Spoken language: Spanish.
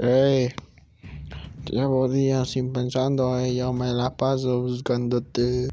Hey, llevo días sin pensando y yo me la paso buscándote.